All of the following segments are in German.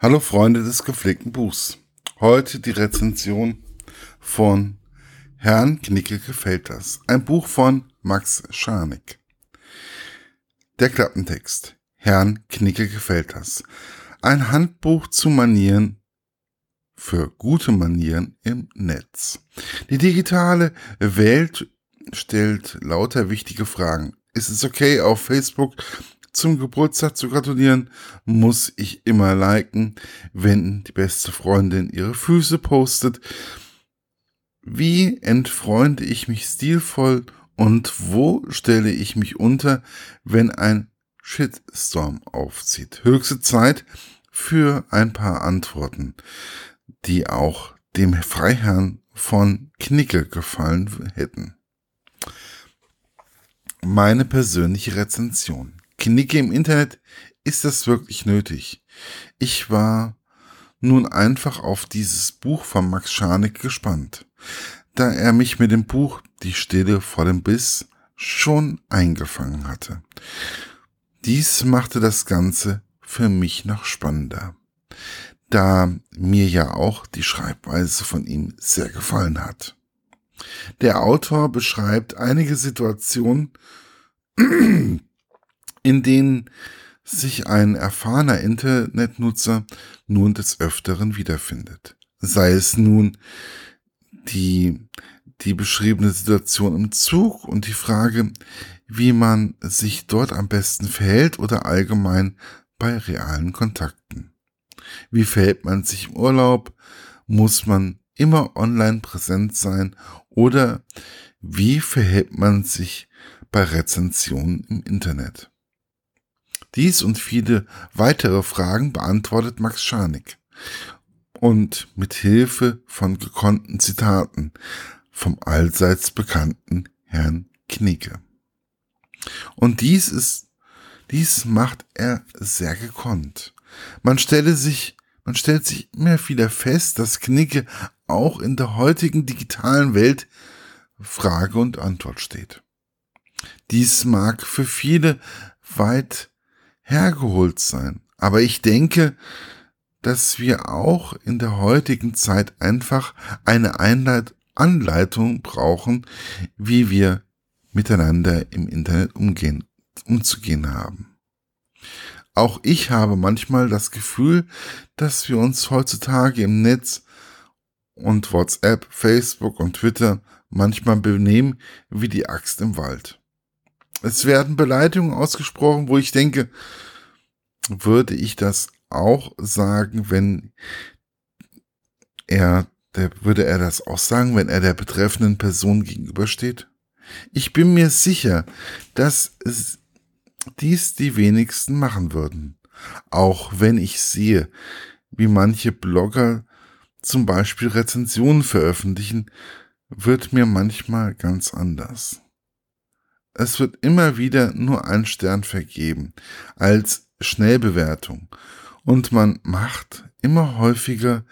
Hallo Freunde des gepflegten Buchs. Heute die Rezension von Herrn Knicke gefällt das. Ein Buch von Max Scharnick. Der Klappentext. Herrn Knicke gefällt das. Ein Handbuch zu Manieren für gute Manieren im Netz. Die digitale Welt stellt lauter wichtige Fragen. Ist es okay, auf Facebook zum Geburtstag zu gratulieren, muss ich immer liken, wenn die beste Freundin ihre Füße postet. Wie entfreunde ich mich stilvoll und wo stelle ich mich unter, wenn ein Shitstorm aufzieht? Höchste Zeit für ein paar Antworten, die auch dem Freiherrn von Knicke gefallen hätten. Meine persönliche Rezension. Knicke im Internet, ist das wirklich nötig? Ich war nun einfach auf dieses Buch von Max Scharnick gespannt, da er mich mit dem Buch Die Stille vor dem Biss schon eingefangen hatte. Dies machte das Ganze für mich noch spannender, da mir ja auch die Schreibweise von ihm sehr gefallen hat. Der Autor beschreibt einige Situationen, in denen sich ein erfahrener Internetnutzer nun des Öfteren wiederfindet. Sei es nun die, die beschriebene Situation im Zug und die Frage, wie man sich dort am besten verhält oder allgemein bei realen Kontakten. Wie verhält man sich im Urlaub? Muss man immer online präsent sein? Oder wie verhält man sich bei Rezensionen im Internet? Dies und viele weitere Fragen beantwortet Max Scharnick. Und mit Hilfe von gekonnten Zitaten vom allseits bekannten Herrn Knicke. Und dies ist, dies macht er sehr gekonnt. Man stelle sich, man stellt sich immer wieder fest, dass Knicke auch in der heutigen digitalen Welt Frage und Antwort steht. Dies mag für viele weit hergeholt sein. Aber ich denke, dass wir auch in der heutigen Zeit einfach eine Einleit Anleitung brauchen, wie wir miteinander im Internet umgehen, umzugehen haben. Auch ich habe manchmal das Gefühl, dass wir uns heutzutage im Netz und WhatsApp, Facebook und Twitter manchmal benehmen wie die Axt im Wald. Es werden Beleidigungen ausgesprochen, wo ich denke, würde ich das auch sagen, wenn er, der, würde er das auch sagen, wenn er der betreffenden Person gegenübersteht? Ich bin mir sicher, dass es dies die wenigsten machen würden. Auch wenn ich sehe, wie manche Blogger zum Beispiel Rezensionen veröffentlichen, wird mir manchmal ganz anders. Es wird immer wieder nur ein Stern vergeben als Schnellbewertung und man macht immer häufiger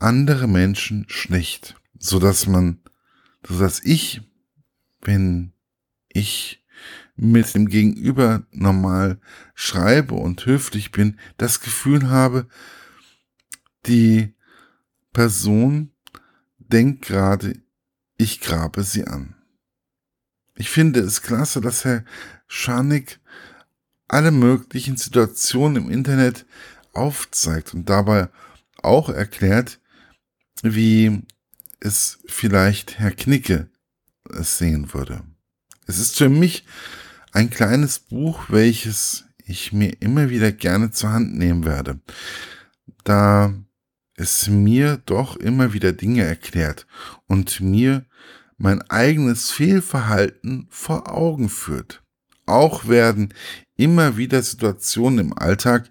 andere Menschen schlecht, so dass man, so dass ich, wenn ich mit dem Gegenüber normal schreibe und höflich bin, das Gefühl habe, die Person denkt gerade, ich grabe sie an. Ich finde es klasse, dass Herr Scharnick alle möglichen Situationen im Internet aufzeigt und dabei auch erklärt, wie es vielleicht Herr Knicke es sehen würde. Es ist für mich ein kleines Buch, welches ich mir immer wieder gerne zur Hand nehmen werde, da es mir doch immer wieder Dinge erklärt und mir mein eigenes Fehlverhalten vor Augen führt. Auch werden immer wieder Situationen im Alltag,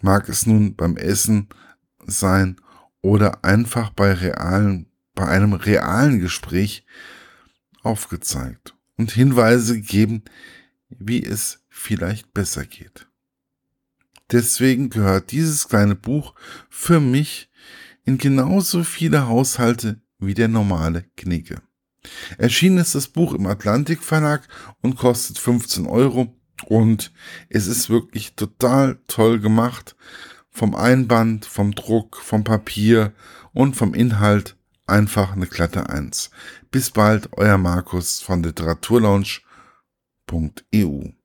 mag es nun beim Essen sein oder einfach bei realen, bei einem realen Gespräch aufgezeigt und Hinweise gegeben, wie es vielleicht besser geht. Deswegen gehört dieses kleine Buch für mich in genauso viele Haushalte wie der normale Knicke. Erschienen ist das Buch im Atlantik Verlag und kostet 15 Euro und es ist wirklich total toll gemacht vom Einband, vom Druck, vom Papier und vom Inhalt einfach eine glatte Eins. Bis bald, euer Markus von literaturlaunch.eu.